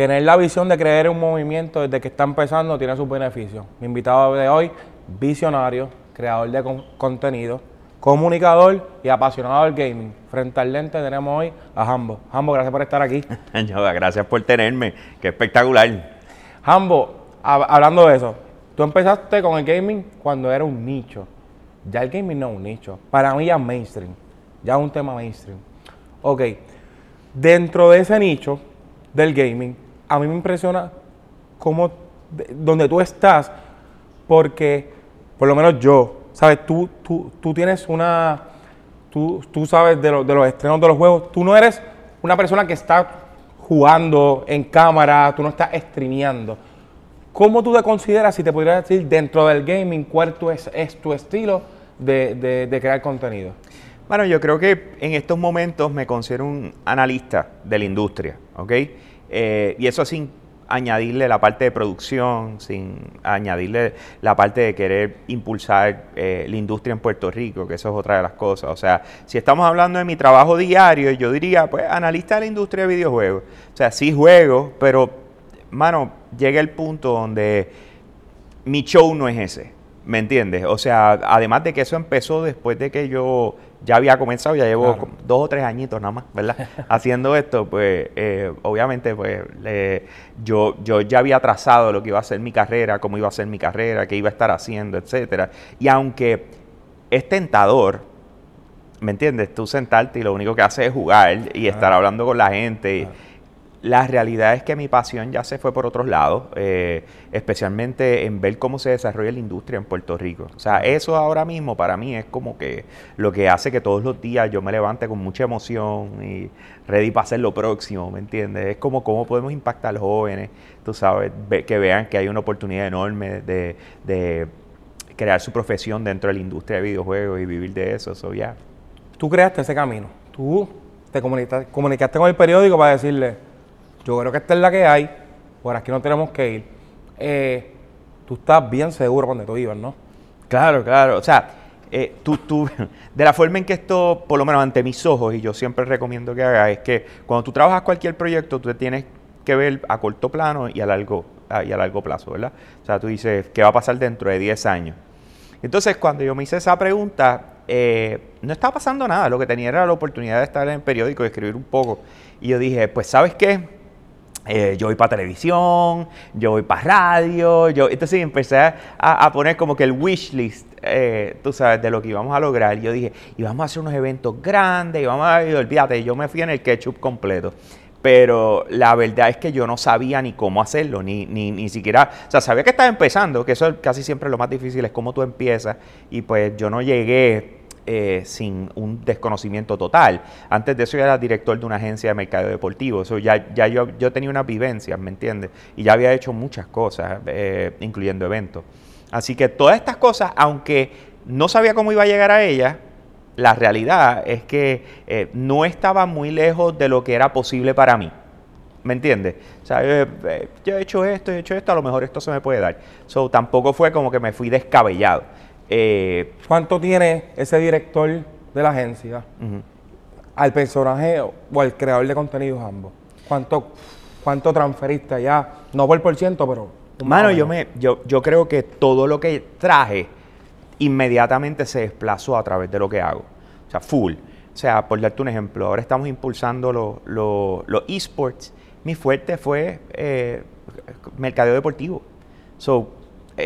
tener la visión de crear un movimiento desde que está empezando tiene sus beneficios. Mi invitado de hoy, visionario, creador de con- contenido, comunicador y apasionado del gaming. Frente al lente tenemos hoy a Hambo. Hambo, gracias por estar aquí. Gracias por tenerme, qué espectacular. Hambo, hab- hablando de eso, tú empezaste con el gaming cuando era un nicho. Ya el gaming no es un nicho. Para mí ya es mainstream. Ya es un tema mainstream. Ok, dentro de ese nicho del gaming, a mí me impresiona cómo, de- donde tú estás, porque por lo menos yo, ¿sabes? Tú, tú, tú tienes una, tú, tú sabes de, de los estrenos de los juegos, tú no eres una persona que está jugando en cámara, tú no estás streameando. ¿Cómo tú te consideras, si te pudieras decir, dentro del gaming, cuál es, es tu estilo de, de- de crear contenido? Bueno, yo creo que en estos momentos me considero un analista de la industria, ¿ok? Eh, y eso sin añadirle la parte de producción, sin añadirle la parte de querer impulsar eh, la industria en Puerto Rico, que eso es otra de las cosas. O sea, si estamos hablando de mi trabajo diario, yo diría, pues, analista de la industria de videojuegos. O sea, sí juego, pero, mano, llega el punto donde mi show no es ese, ¿me entiendes? O sea, además de que eso empezó después de que yo ya había comenzado, ya llevo Claro. dos o tres añitos nada más, ¿verdad? Haciendo esto, pues eh, obviamente pues yo, yo ya había trazado lo que iba a ser mi carrera, cómo iba a ser mi carrera, qué iba a estar haciendo, etcétera. Y aunque es tentador, ¿me entiendes? Tú sentarte y lo único que haces es jugar y estar hablando con la gente. y- la realidad es que mi pasión ya se fue por otros lados, eh, especialmente en ver cómo se desarrolla la industria en Puerto Rico. O sea, eso ahora mismo para mí es como que lo que hace que todos los días yo me levante con mucha emoción y ready para hacer lo próximo, ¿me entiendes? Es como cómo podemos impactar a los jóvenes, tú sabes, que vean que hay una oportunidad enorme de, de crear su profesión dentro de la industria de videojuegos y vivir de eso. So, ya. Tú creaste ese camino. Tú te comunicaste, comunicaste con el periódico para decirle, yo creo que esta es la que hay, por aquí no tenemos que ir. Eh, tú estás bien seguro donde tú ibas, ¿no? Claro, claro. O sea, eh, tú, tú, de la forma en que esto, por lo menos ante mis ojos, y yo siempre recomiendo que hagas, es que cuando tú trabajas cualquier proyecto, tú te tienes que ver a corto plano y a largo, y a largo plazo, ¿verdad? O sea, tú dices, ¿qué va a pasar dentro de 10 años? Entonces, cuando yo me hice esa pregunta, eh, no estaba pasando nada. Lo que tenía era la oportunidad de estar en el periódico y escribir un poco. Y yo dije, pues, ¿sabes qué? Eh, yo voy para televisión, yo voy para radio, yo entonces empecé a, a poner como que el wish list, eh, tú sabes, de lo que íbamos a lograr. Yo dije, y vamos a hacer unos eventos grandes, y vamos a, y olvídate, yo me fui en el ketchup completo. Pero la verdad es que yo no sabía ni cómo hacerlo, ni, ni, ni siquiera, o sea, sabía que estaba empezando, que eso es casi siempre lo más difícil, es cómo tú empiezas, y pues yo no llegué eh, sin un desconocimiento total. Antes de eso yo era director de una agencia de mercado deportivo, eso ya, yo, tenía unas vivencias, ¿me entiendes? Y ya había hecho muchas cosas, eh, incluyendo eventos. Así que todas estas cosas, aunque no sabía cómo iba a llegar a ellas, la realidad es que eh, no estaba muy lejos de lo que era posible para mí. ¿Me entiendes? O sea, yo he hecho esto, he hecho esto, a lo mejor esto se me puede dar. So, tampoco fue como que me fui descabellado. Eh, ¿Cuánto tiene ese director de la agencia al personaje o al creador de contenidos ambos? ¿Cuánto, cuánto transferiste allá? No por por ciento, pero... Mano, yo, me, yo, yo creo que todo lo que traje inmediatamente se desplazó a través de lo que hago. O sea, full. O sea, por darte un ejemplo, ahora estamos impulsando los los- los esports. Mi fuerte fue eh, mercadeo deportivo. So,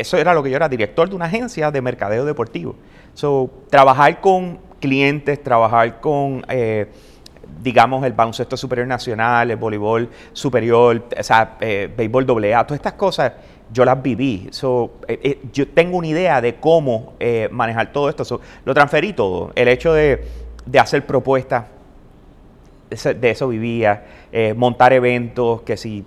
eso era lo que yo era, director de una agencia de mercadeo deportivo. So, trabajar con clientes, trabajar con, eh, digamos, el baloncesto superior nacional, el voleibol superior, o sea, eh, béisbol doble A, todas estas cosas yo las viví. So, eh, yo tengo una idea de cómo manejar todo esto. Lo transferí todo. El hecho de, de hacer propuestas, de eso vivía. Montar eventos, que si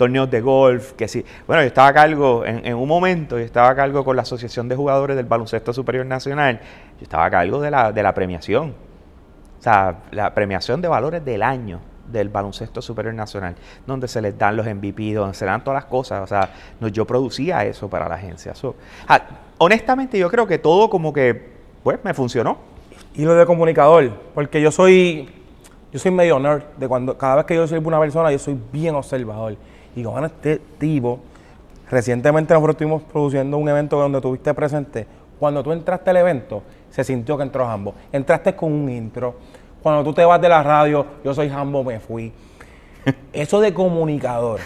torneos de golf, que si... Bueno, yo estaba a cargo, en, un momento, yo estaba a cargo con la Asociación de Jugadores del Baloncesto Superior Nacional, yo estaba a cargo de la, de la premiación. O sea, la premiación de valores del año del baloncesto superior nacional, donde se les dan los MVP, donde se dan todas las cosas. O sea, no, yo producía eso para la agencia. So, ah, honestamente, yo creo que todo como que, pues, me funcionó. Y lo de comunicador, porque yo soy, yo soy medio nerd, de cuando cada vez que yo sirvo a una persona, yo soy bien observador. Y bueno, este tipo, recientemente nosotros estuvimos produciendo un evento donde estuviste presente. Cuando tú entraste al evento, se sintió que entró Jambo. Entraste con un intro. Cuando tú te vas de la radio, yo soy Jambo, me fui. Eso de comunicador.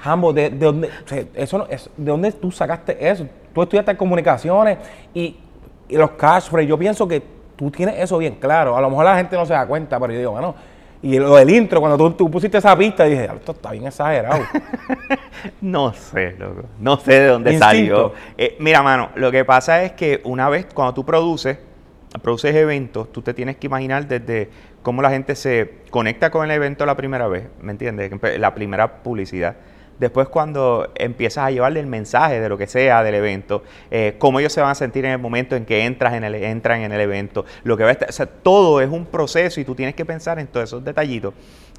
Jambo, ¿de, de dónde, eso no- es- ¿de dónde tú sacaste eso? Tú estudiaste comunicaciones y, y los catchphrases. Yo pienso que tú tienes eso bien claro. A lo mejor la gente no se da cuenta, pero yo digo, bueno. Y lo del intro, cuando tú, tú pusiste esa pista, dije, esto está bien exagerado. No sé, loco. No sé de dónde Instinto. salió. Eh, mira, mano, lo que pasa es que una vez cuando tú produces, produces eventos, tú te tienes que imaginar desde cómo la gente se conecta con el evento la primera vez, ¿me entiendes? La primera publicidad. Después cuando empiezas a llevarle el mensaje de lo que sea del evento, eh, cómo ellos se van a sentir en el momento en que entras en el, entran en el evento, lo que va a estar, o sea, todo es un proceso y tú tienes que pensar en todos esos detallitos.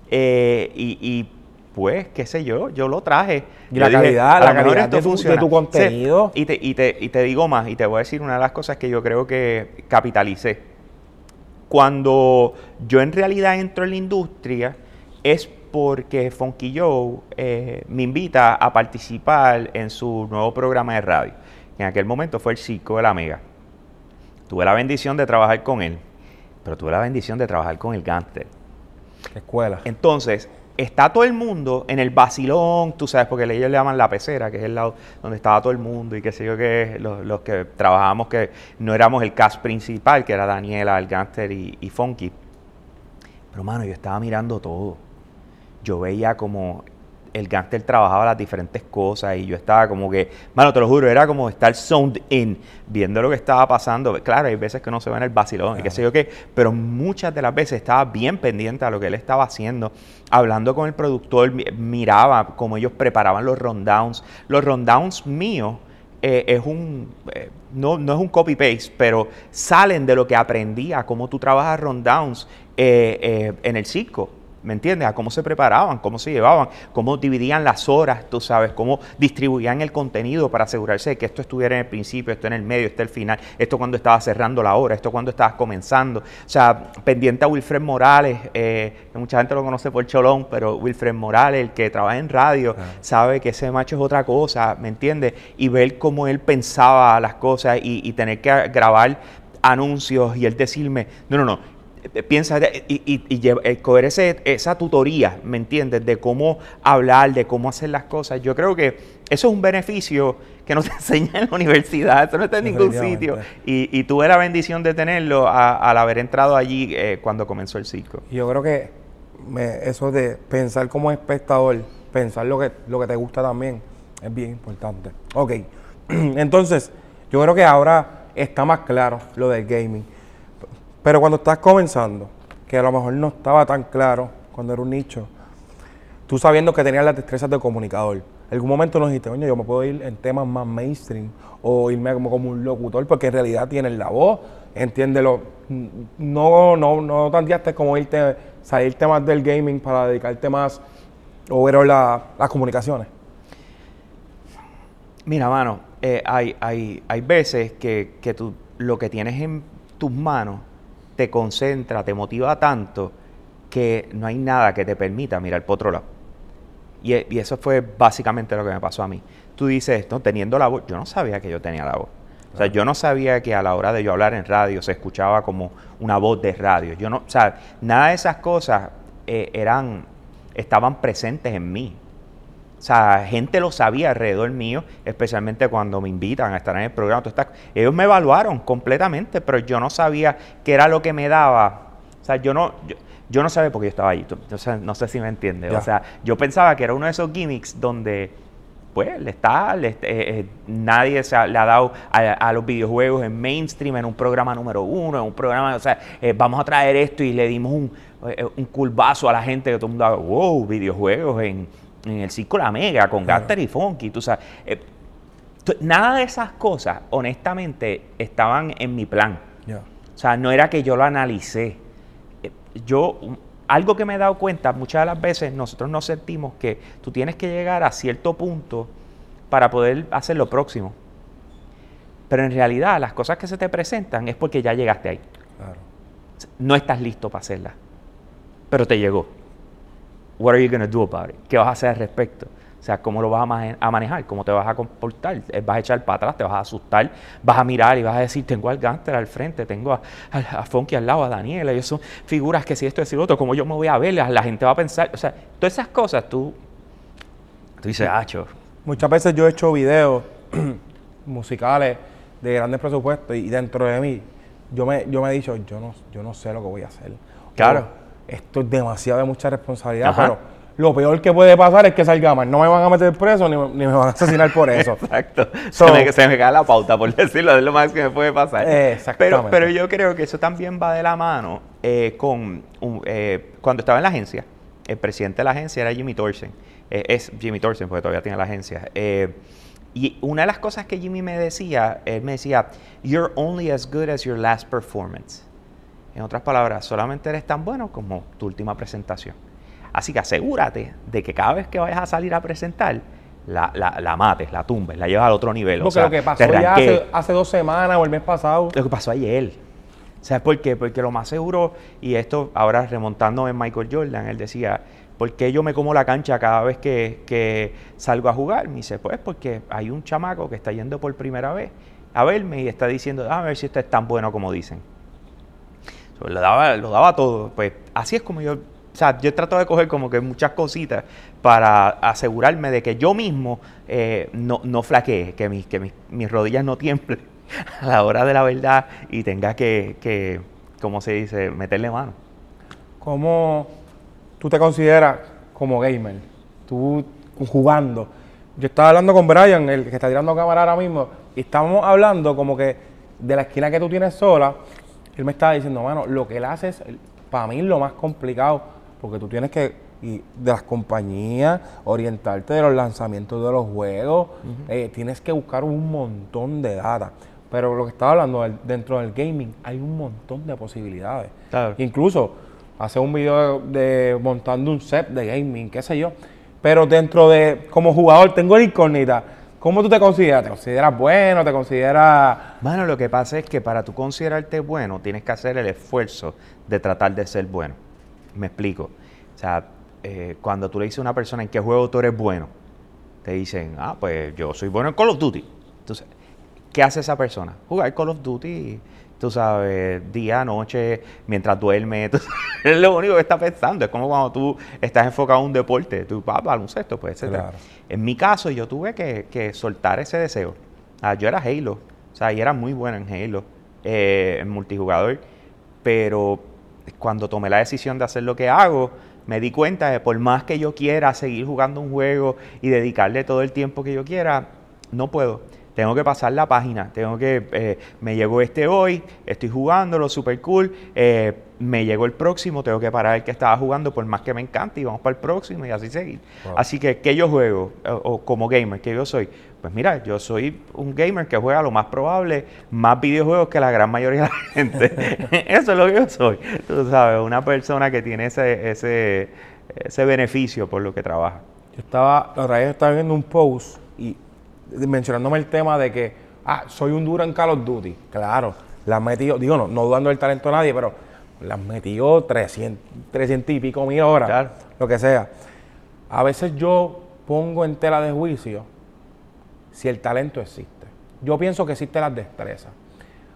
Eh, y, y, pues, qué sé yo, yo lo traje. Y Yo la calidad, la calidad de tu- de tu contenido. Sí, y, te, y, te, y te digo más, y te voy a decir una de las cosas que yo creo que capitalicé. Cuando yo en realidad entro en la industria es porque Funky Joe eh, me invita a participar en su nuevo programa de radio. En aquel momento fue el Circo de la Mega. Tuve la bendición de trabajar con él, pero tuve la bendición de trabajar con el Gánster. Escuela. Entonces, está todo el mundo en el vacilón, tú sabes, porque ellos le llaman la pecera, que es el lado donde estaba todo el mundo y qué sé yo, que los, los que trabajábamos, que no éramos el cast principal, que era Daniela, el Gangster y, y Funky. Pero, mano, yo estaba mirando todo. Yo veía como el Gangster trabajaba las diferentes cosas y yo estaba como que, mano, te lo juro, era como estar zoned in, viendo lo que estaba pasando. Claro, hay veces que no se ve en el vacilón y qué sé yo qué, pero muchas de las veces estaba bien pendiente a lo que él estaba haciendo, hablando con el productor, mi- miraba cómo ellos preparaban los rundowns. Los rundowns míos eh, es un, eh, no, no es un copy-paste, pero salen de lo que aprendí a cómo tú trabajas rundowns eh, eh, en el circo. ¿Me entiendes? A cómo se preparaban, cómo se llevaban, cómo dividían las horas, tú sabes, cómo distribuían el contenido para asegurarse de que esto estuviera en el principio, esto en el medio, esto el final, esto cuando estaba cerrando la hora, esto cuando estabas comenzando. O sea, pendiente a Wilfred Morales, eh, que mucha gente lo conoce por Cholón, pero Wilfred Morales, el que trabaja en radio, sabe que ese macho es otra cosa, ¿me entiendes? Y ver cómo él pensaba las cosas y, y tener que grabar anuncios y él decirme, no, no, no, piensa de- y, y, y lleva- eh, coger ese- esa tutoría, ¿me entiendes? De cómo hablar, de cómo hacer las cosas. Yo creo que eso es un beneficio que no se enseña en la universidad, eso no está en ningún sitio. Y, y tuve la bendición de tenerlo a- al haber entrado allí eh, cuando comenzó el circo. Yo creo que me- eso de pensar como espectador, pensar lo que, lo que te gusta también, es bien importante. Ok, entonces, yo creo que ahora está más claro lo del gaming. Pero cuando estás comenzando, que a lo mejor no estaba tan claro cuando era un nicho, tú sabiendo que tenías las destrezas de comunicador, algún momento nos dijiste, oye, yo me puedo ir en temas más mainstream o irme como, un locutor, porque en realidad tienes la voz, entiéndelo. No, no, no tanteaste como irte, salirte más del gaming para dedicarte más o ver la- las comunicaciones. Mira, mano, eh, hay, hay, hay veces que, que tú, lo que tienes en tus manos te concentra, te motiva tanto que no hay nada que te permita mirar por otro lado. Y, e- y eso fue básicamente lo que me pasó a mí. Tú dices, no, teniendo la voz, yo no sabía que yo tenía la voz. O sea, yo no sabía que a la hora de yo hablar en radio se escuchaba como una voz de radio. Yo no, o sea, nada de esas cosas eh, eran, estaban presentes en mí. O sea, gente lo sabía alrededor mío, especialmente cuando me invitan a estar en el programa. Estás- ellos me evaluaron completamente, pero yo no sabía qué era lo que me daba. O sea, yo no, yo, yo no sabía por qué yo estaba ahí. Tú- o sea, no sé si me entiendes. O sea, yo pensaba que era uno de esos gimmicks donde, pues, le está, le- eh, eh, nadie se ha- le ha dado a, a los videojuegos en mainstream, en un programa número uno, en un programa, o sea, eh, vamos a traer esto y le dimos un, eh, un curvazo a la gente que todo el mundo wow, videojuegos en, en el Circo La Mega, con Claro. Gaster y Funky, tú sabes. eh, nada de esas cosas, honestamente, estaban en mi plan. O sea, no era que yo lo analicé. Eh, Yo, um, algo que me he dado cuenta, muchas de las veces nosotros nos sentimos que tú tienes que llegar a cierto punto para poder hacer lo próximo. Pero en realidad las cosas que se te presentan es porque ya llegaste ahí. Claro. No estás listo para hacerlas. Pero te llegó. What are you gonna do about it? ¿Qué vas a hacer al respecto? O sea, ¿cómo lo vas a, mane- a manejar? ¿Cómo te vas a comportar? Eh, ¿Vas a echar para atrás? ¿Te vas a asustar? ¿Vas a mirar y vas a decir, tengo al Gánster al frente, tengo a, a, a Funky al lado, a Daniela? Ellos son figuras que si esto es lo otro, ¿cómo yo me voy a ver? La, la gente va a pensar... O sea, todas esas cosas tú... Tú dices, acho, Muchas veces yo he hecho videos musicales de grandes presupuestos y dentro de mí yo me, yo me he dicho, yo no, yo no sé lo que voy a hacer. Claro. O, esto es demasiado de mucha responsabilidad, Ajá. pero lo peor que puede pasar es que salga mal. No me van a meter preso ni, me- ni me van a asesinar por eso. Exacto. So- se, me, se me cae la pauta, por decirlo, es lo más que me puede pasar. Exactamente. Pero, pero yo creo que eso también va de la mano eh, con... un- eh, cuando estaba en la agencia, el presidente de la agencia era Jimmy Thorsen. Eh, es Jimmy Thorsen, porque todavía tiene la agencia. Eh, y una de las cosas que Jimmy me decía, él me decía, you're only as good as your last performance. En otras palabras, solamente eres tan bueno como tu última presentación. Así que asegúrate de que cada vez que vayas a salir a presentar, la, la, la mates, la tumbes, la llevas al otro nivel. o Porque sea, lo que pasó ya hace, hace dos semanas o el mes pasado. Lo que pasó ayer. ¿Sabes por qué? Porque lo más seguro, y esto ahora remontando en Michael Jordan, él decía, ¿por qué yo me como la cancha cada vez que, que salgo a jugar? Me dice, pues porque hay un chamaco que está yendo por primera vez a verme y está diciendo, "Ah, a ver si esto es tan bueno como dicen. So, lo, daba, lo daba todo. Pues así es como yo, o sea, yo trato de coger como que muchas cositas para asegurarme de que yo mismo eh, no, no flaquee, que, mis, que mis rodillas no tiemblen a la hora de la verdad y tenga que, que como se dice, meterle mano. ¿Cómo tú te consideras como gamer? Tú jugando. Yo estaba hablando con Brian, el que está tirando cámara ahora mismo, y estábamos hablando como que de la esquina que tú tienes sola. Él me estaba diciendo, mano, lo que él hace es, para mí, lo más complicado, porque tú tienes que, y de las compañías, orientarte de los lanzamientos de los juegos, eh, tienes que buscar un montón de data. Pero lo que estaba hablando, dentro del gaming, hay un montón de posibilidades. Claro. Incluso hacer un video de montando un set de gaming, qué sé yo. Pero dentro de, como jugador, tengo la incógnita. ¿Cómo tú te consideras? ¿Te consideras bueno? ¿Te consideras...? Bueno, lo que pasa es que para tú considerarte bueno, tienes que hacer el esfuerzo de tratar de ser bueno. Me explico. O sea, eh, cuando tú le dices a una persona en qué juego tú eres bueno, te dicen, ah, pues yo soy bueno en Call of Duty. Entonces, ¿qué hace esa persona? Jugar Call of Duty, tú sabes, día, noche, mientras duerme. tú sabes, es lo único que está pensando. Es como cuando tú estás enfocado en un deporte, tú vas baloncesto, pues, etc. Claro. En mi caso, yo tuve que, que soltar ese deseo. Ah, yo era Halo, o sea, y era muy bueno en Halo, eh, en multijugador, pero cuando tomé la decisión de hacer lo que hago, me di cuenta de por más que yo quiera seguir jugando un juego y dedicarle todo el tiempo que yo quiera, no puedo. Tengo que pasar la página, tengo que, eh, me llegó este hoy, estoy jugándolo, super cool, eh, me llegó el próximo, tengo que parar el que estaba jugando por más que me encante y vamos para el próximo y así seguir. Wow. Así que, ¿qué yo juego? O, o como gamer, ¿qué yo soy? Pues mira, yo soy un gamer que juega lo más probable, más videojuegos que la gran mayoría de la gente. Eso es lo que yo soy. Tú sabes, una persona que tiene ese, ese, ese beneficio por lo que trabaja. Yo estaba, la otra vez estaba viendo un post y mencionándome el tema de que, ah, soy un duro en Call of Duty. Claro, le han metido, digo, no, no dudando del talento a nadie, pero le han metido 300, 300 y pico mil horas, Claro. lo que sea. A veces yo pongo en tela de juicio si el talento existe. Yo pienso que existen las destrezas.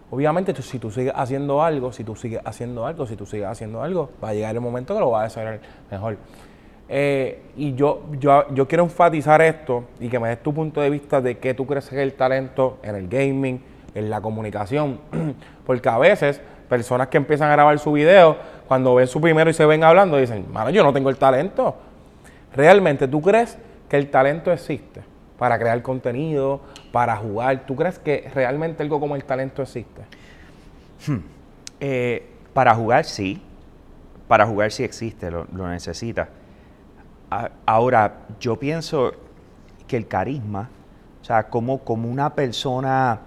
Obviamente, tú- si tú sigues haciendo algo, si tú sigues haciendo algo, si tú sigues haciendo algo, va a llegar el momento que lo vas a desarrollar mejor. Eh, y yo, yo, yo quiero enfatizar esto y que me des tu punto de vista de qué tú crees que es el talento en el gaming, en la comunicación. Porque a veces, personas que empiezan a grabar su video, cuando ven su primero y se ven hablando, dicen, mano, yo no tengo el talento. ¿Realmente tú crees que el talento existe para crear contenido, para jugar? ¿Tú crees que realmente algo como el talento existe? Eh, para jugar sí, para jugar sí existe, lo, lo necesita. Ahora, yo pienso que el carisma, o sea, como, como una persona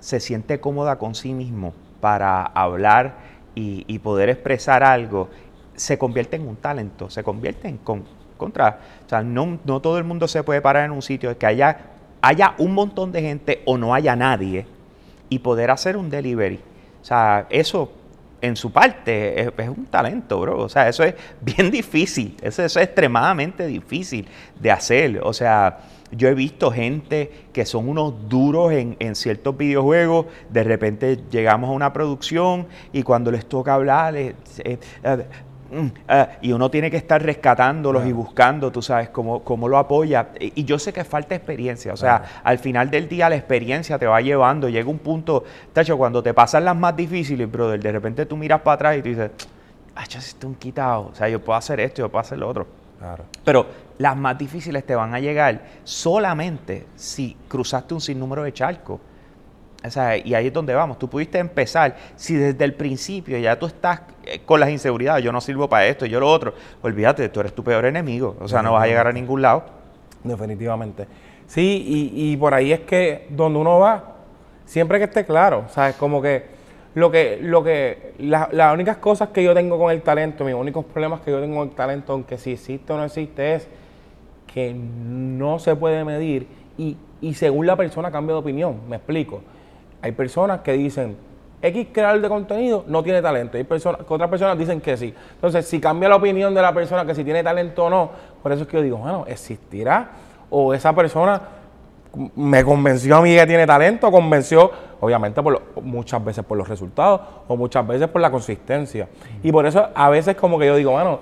se siente cómoda con sí mismo para hablar y, poder expresar algo, se convierte en un talento, se convierte en con- contra. O sea, no, no todo el mundo se puede parar en un sitio que haya, haya un montón de gente o no haya nadie y poder hacer un delivery. O sea, eso en su parte es, un talento, bro. O sea, eso es bien difícil. Eso, es extremadamente difícil de hacer. O sea, yo he visto gente que son unos duros en, ciertos videojuegos, de repente llegamos a una producción y cuando les toca hablar, eh, eh, mm, ah, y uno tiene que estar rescatándolos y buscando, tú sabes, cómo, cómo lo apoya. Y y yo sé que falta experiencia, o sea, al final del día la experiencia te va llevando, llega un punto, tacho, cuando te pasan las más difíciles, brother, de repente tú miras para atrás y tú dices, ah, ya estoy un quitado, o sea, yo puedo hacer esto, yo puedo hacer lo otro. Claro. Pero las más difíciles te van a llegar solamente si cruzaste un sinnúmero de charcos. O sea, y ahí es donde vamos. Tú pudiste empezar, si desde el principio ya tú estás con las inseguridades, yo no sirvo para esto, yo lo otro, olvídate, tú eres tu peor enemigo. O sea, no vas a llegar a ningún lado. Definitivamente. Sí, y, y por ahí es que donde uno va, siempre que esté claro, ¿sabes? Como que lo que, lo que, la- las únicas cosas que yo tengo con el talento, mis únicos problemas que yo tengo con el talento, aunque si existe o no existe, es que no se puede medir y, y según la persona cambia de opinión, me explico. Hay personas que dicen, X creador de contenido no tiene talento. Hay personas, que otras personas dicen que sí. Entonces, si cambia la opinión de la persona que si tiene talento o no, por eso es que yo digo, bueno, ¿existirá? O esa persona me convenció a mí que tiene talento, convenció, obviamente, por lo- muchas veces por los resultados o muchas veces por la consistencia. Y por eso a veces como que yo digo, bueno,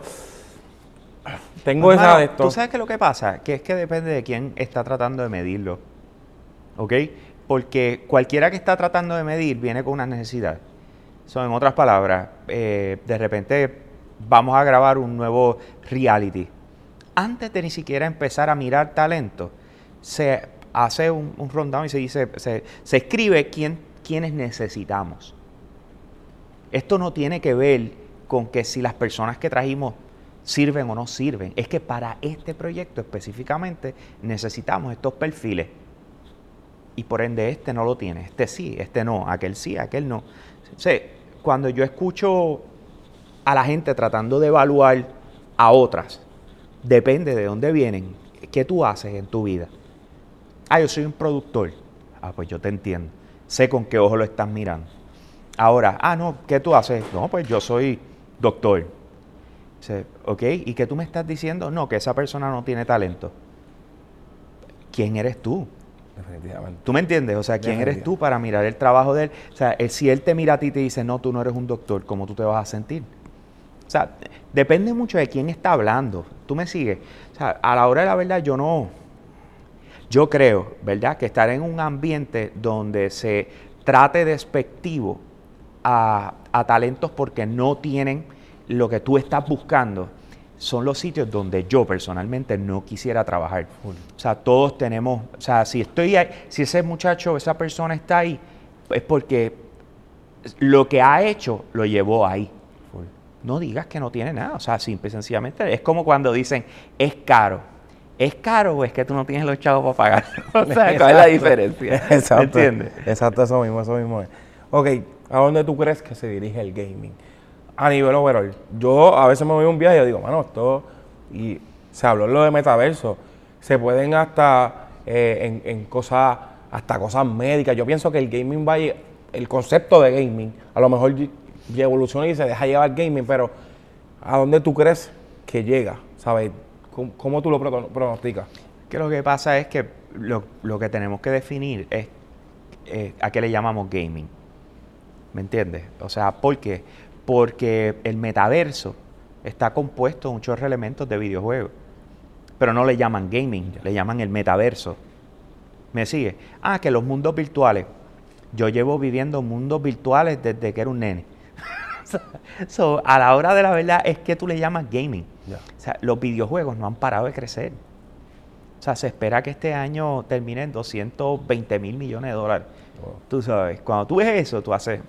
tengo esa de esto. ¿Tú sabes qué es lo que pasa? Que es que depende de quién está tratando de medirlo. ¿Ok? Porque cualquiera que está tratando de medir viene con una necesidad. So, en otras palabras, eh, de repente vamos a grabar un nuevo reality. Antes de ni siquiera empezar a mirar talento, se hace un, un y se dice, se, se escribe quién, quiénes necesitamos. Esto no tiene que ver con que si las personas que trajimos sirven o no sirven. Es que para este proyecto específicamente necesitamos estos perfiles. Y por ende este no lo tiene. Este sí, este no, aquel sí, aquel no. O cuando yo escucho a la gente tratando de evaluar a otras, depende de dónde vienen, qué tú haces en tu vida. Ah, yo soy un productor. Ah, pues yo te entiendo. Sé con qué ojo lo estás mirando. Ahora, ah, no, ¿qué tú haces? No, pues yo soy doctor. Dice, ok, ¿y qué tú me estás diciendo? No, que esa persona no tiene talento. ¿Quién eres tú? Definitivamente. ¿Tú me entiendes? O sea, ¿quién eres tú para mirar el trabajo de él? O sea, si él te mira a ti y te dice, no, tú no eres un doctor, ¿cómo tú te vas a sentir? O sea, depende mucho de quién está hablando. ¿Tú me sigues? O sea, a la hora de la verdad yo no... Yo creo, ¿verdad? Que estar en un ambiente donde se trate despectivo a, a talentos porque no tienen lo que tú estás buscando, son los sitios donde yo personalmente no quisiera trabajar. O sea, todos tenemos, o sea, si estoy ahí, si ese muchacho, esa persona está ahí, es porque lo que ha hecho lo llevó ahí. No digas que no tiene nada, o sea, simple y sencillamente es como cuando dicen, es caro. ¿Es caro o es que tú no tienes los chavos para pagar? o sea, ¿cuál es la Exacto. diferencia? Exacto. ¿Entiendes? Exacto, eso mismo, eso mismo es. Ok, ¿a dónde tú crees que se dirige el gaming? A nivel overall. Yo a veces me voy a un viaje y digo, mano, esto. Y se habló lo de metaverso. Se pueden hasta eh, en, en cosas, hasta cosas médicas. Yo pienso que el gaming va el concepto de gaming, a lo mejor evoluciona y se deja llevar gaming, pero ¿a dónde tú crees que llega? ¿Sabes? ¿Cómo, tú lo prono- pronosticas? Que lo que pasa es que lo, lo que tenemos que definir es eh, a qué le llamamos gaming. ¿Me entiendes? O sea, ¿por qué? Porque el metaverso está compuesto de muchos elementos de videojuegos. Pero no le llaman gaming, le llaman el metaverso. ¿Me sigue? Ah, que los mundos virtuales. Yo llevo viviendo mundos virtuales desde que era un nene. So, a la hora de la verdad es que tú le llamas gaming. O sea, los videojuegos no han parado de crecer. O sea, se espera que este año termine en 220 mil millones de dólares. Wow. Tú sabes, cuando tú ves eso, tú haces...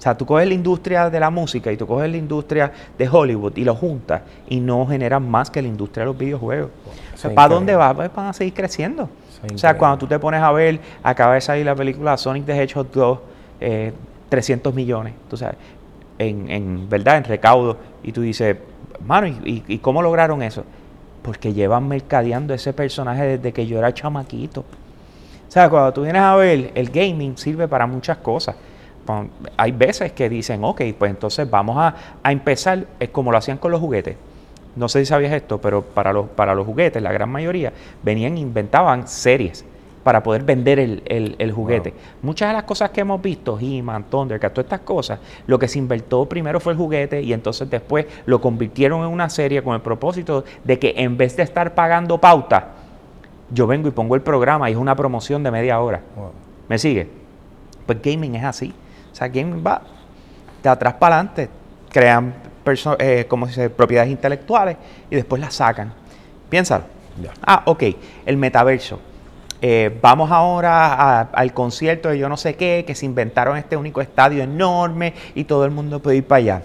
O sea, tú coges la industria de la música y tú coges la industria de Hollywood y lo juntas y no generan más que la industria de los videojuegos. O sea, es ¿para dónde va? Pues van a seguir creciendo. Eso O sea, cuando tú te pones a ver, acaba de salir la película Sonic the Hedgehog 2, eh, 300 millones, tú sabes, en, en verdad, en recaudo, y tú dices, mano, ¿y, y- y cómo lograron eso? Porque llevan mercadeando ese personaje desde que yo era chamaquito. O sea, cuando tú vienes a ver, el gaming sirve para muchas cosas. Hay veces que dicen, ok, pues entonces vamos a, a empezar, es como lo hacían con los juguetes. No sé si sabías esto, pero para los, para los juguetes, la gran mayoría, venían, inventaban series para poder vender el, el- el juguete. Muchas de las cosas que hemos visto, He-Man, Thundercat, todas estas cosas, lo que se inventó primero fue el juguete y entonces después lo convirtieron en una serie con el propósito de que en vez de estar pagando pauta, yo vengo y pongo el programa y es una promoción de media hora. Wow. ¿Me sigue? Pues gaming es así. O sea, gaming va de atrás para adelante. Crean eh, como se dice, propiedades intelectuales y después las sacan. Piénsalo. Ah, ok. El metaverso. Eh, vamos ahora a- al concierto de yo no sé qué, que se inventaron este único estadio enorme y todo el mundo puede ir para allá.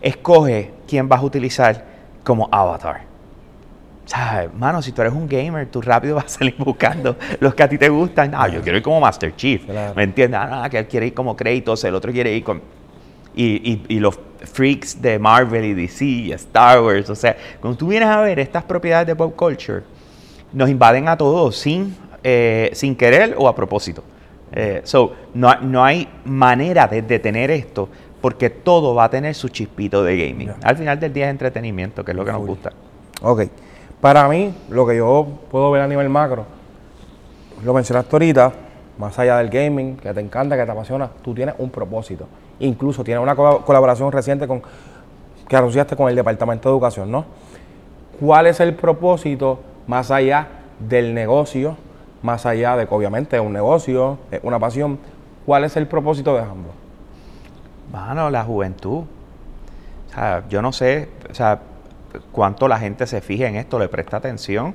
Escoge quién vas a utilizar como avatar. ¿Sabes? Mano, si tú eres un gamer, tú rápido vas a salir buscando los que a ti te gustan. Ah, yo quiero ir como Master Chief. Claro. ¿Me entiendes? Ah, no, que él quiere ir como Kratos, el otro quiere ir con... Y, y- y los freaks de Marvel y DC y Star Wars. O sea, cuando tú vienes a ver estas propiedades de pop culture, nos invaden a todos sin, eh, sin querer o a propósito. Eh, so, no, no hay manera de detener esto porque todo va a tener su chispito de gaming. Al final del día es entretenimiento, que es lo que nos gusta. Ok. Para mí, lo que yo puedo ver a nivel macro, lo mencionaste ahorita, más allá del gaming, que te encanta, que te apasiona, tú tienes un propósito. Incluso tienes una co- colaboración reciente con que anunciaste con el Departamento de Educación, ¿no? ¿Cuál es el propósito más allá del negocio, más allá de que obviamente es un negocio, es una pasión? ¿Cuál es el propósito de ambos? Mano, la juventud. O sea, yo no sé, o sea, cuánto la gente se fija en esto, le presta atención,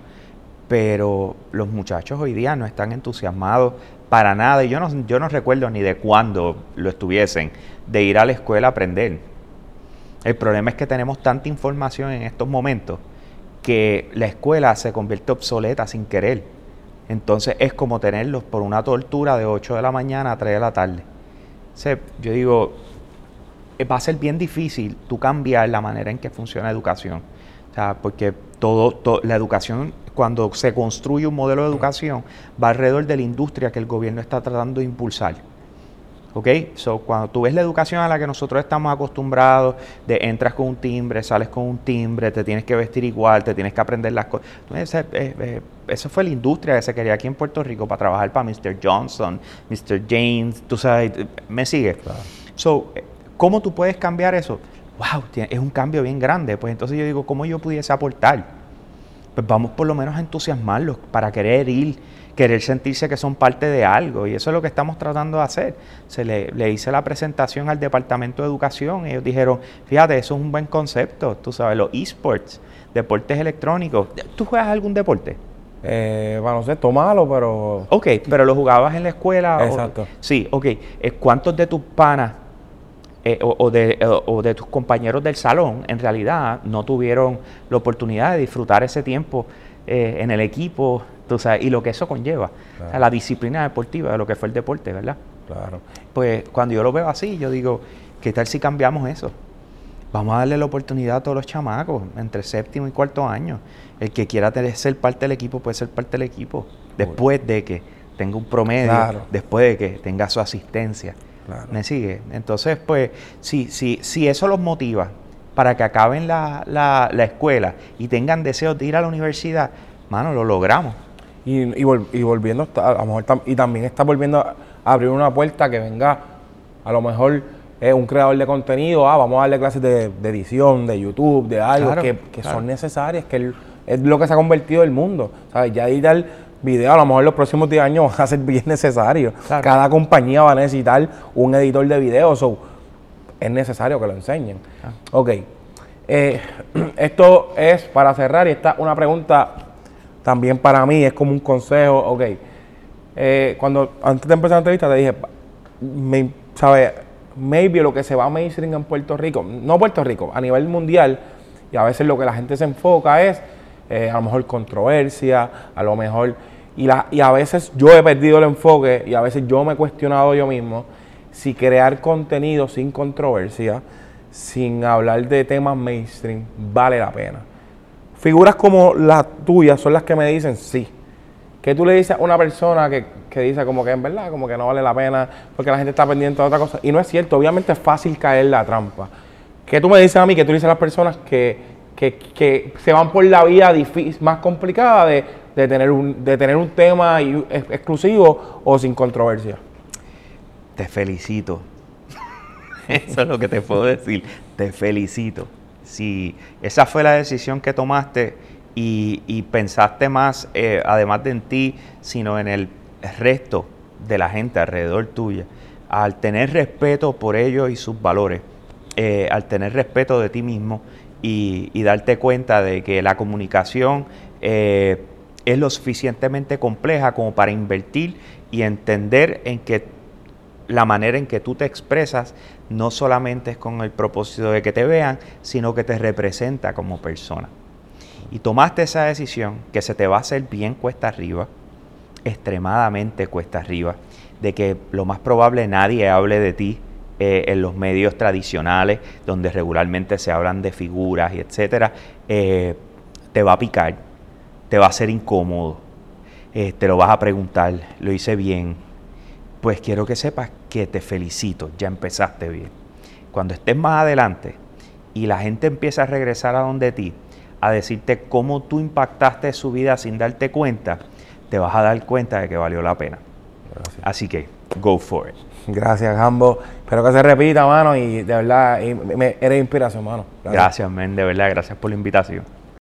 pero los muchachos hoy día no están entusiasmados para nada. Y yo no, yo no recuerdo ni de cuándo lo estuviesen, de ir a la escuela a aprender. El problema es que tenemos tanta información en estos momentos que la escuela se convierte obsoleta sin querer. Entonces es como tenerlos por una tortura de 8 de la mañana a 3 de la tarde. Yo digo, va a ser bien difícil tú cambiar la manera en que funciona la educación. O sea, porque todo, to- la educación, cuando se construye un modelo de educación, va alrededor de la industria que el gobierno está tratando de impulsar. ¿Ok? So, cuando tú ves la educación a la que nosotros estamos acostumbrados, de entras con un timbre, sales con un timbre, te tienes que vestir igual, te tienes que aprender las cosas. Esa, eh, eh, esa fue la industria que se quería aquí en Puerto Rico para trabajar para Mr. Johnson, Mr. James, tú sabes, eh, me sigue. So, eh, ¿cómo tú puedes cambiar eso? Wow, es un cambio bien grande. Pues entonces yo digo, ¿cómo yo pudiese aportar? Pues vamos por lo menos a entusiasmarlos para querer ir, querer sentirse que son parte de algo. Y eso es lo que estamos tratando de hacer. Se le, le hice la presentación al Departamento de Educación. Ellos dijeron, fíjate, eso es un buen concepto. Tú sabes, los esports, deportes electrónicos. ¿Tú juegas algún deporte? Eh, baloncesto malo, pero Ok, pero lo jugabas en la escuela. o- Exacto. sí, ok. Eh, ¿Cuántos de tus panas eh, o, o de, o- o de tus compañeros del salón en realidad no tuvieron la oportunidad de disfrutar ese tiempo eh, en el equipo tú sabes, y lo que eso conlleva? O sea, Claro. la disciplina deportiva de lo que fue el deporte, ¿verdad? claro. Pues cuando yo lo veo así, yo digo, ¿qué tal si cambiamos eso? Vamos a darle la oportunidad a todos los chamacos entre séptimo y cuarto año. El que quiera tener- ser parte del equipo puede ser parte del equipo. Después de que tenga un promedio, Claro. después de que tenga su asistencia. Claro. ¿Me sigue? Entonces, pues, si, si, si eso los motiva para que acaben la, la, la escuela y tengan deseos de ir a la universidad, mano, lo logramos. Y, y, vol- y volviendo, a lo mejor tam- y también está volviendo a abrir una puerta que venga, a lo mejor eh, un creador de contenido, ah, vamos a darle clases de, de edición, de YouTube, de algo, Claro, que, que claro. son necesarias, que el- es lo que se ha convertido el mundo. ¿sabes? Ya editar video, a lo mejor los próximos 10 años va a ser bien necesario. Claro. Cada compañía va a necesitar un editor de video, so, es necesario que lo enseñen. Ah. Ok. Eh, esto es para cerrar y esta una pregunta también para mí, es como un consejo. Ok. Eh, cuando antes de empezar la entrevista te dije, me, ¿sabes? Maybe lo que se va a mainstream en Puerto Rico, no Puerto Rico, a nivel mundial, y a veces lo que la gente se enfoca es eh, a lo mejor controversia, a lo mejor. Y, la, y a veces yo he perdido el enfoque y a veces yo me he cuestionado yo mismo si crear contenido sin controversia, sin hablar de temas mainstream, vale la pena. Figuras como las tuyas son las que me dicen sí. ¿Qué tú le dices a una persona que, que dice como que en verdad, como que no vale la pena porque la gente está pendiente de otra cosa? Y no es cierto, obviamente es fácil caer la trampa. ¿Qué tú me dices a mí, que tú le dices a las personas que, que, que se van por la vía difícil, más complicada de, de tener un, de tener un tema exclusivo o sin controversia? Te felicito. Eso es lo que te puedo decir. Te felicito. Si esa fue la decisión que tomaste y, y pensaste más, eh, además de en ti, sino en el resto de la gente alrededor tuya, al tener respeto por ellos y sus valores, eh, al tener respeto de ti mismo y, y darte cuenta de que la comunicación eh, es lo suficientemente compleja como para invertir y entender en que la manera en que tú te expresas no solamente es con el propósito de que te vean, sino que te representa como persona. Y tomaste esa decisión que se te va a hacer bien cuesta arriba, extremadamente cuesta arriba, de que lo más probable nadie hable de ti eh, en los medios tradicionales, donde regularmente se hablan de figuras y etcétera, eh, te va a picar, te va a ser incómodo, eh, te lo vas a preguntar, lo hice bien, pues quiero que sepas que te felicito, ya empezaste bien. Cuando estés más adelante y la gente empieza a regresar a donde ti, a decirte cómo tú impactaste su vida sin darte cuenta, te vas a dar cuenta de que valió la pena. Así que, go for it. Gracias, Jambo. Espero que se repita, mano, y de verdad, y me- eres inspiración, mano. Gracias, men, de verdad, gracias por la invitación.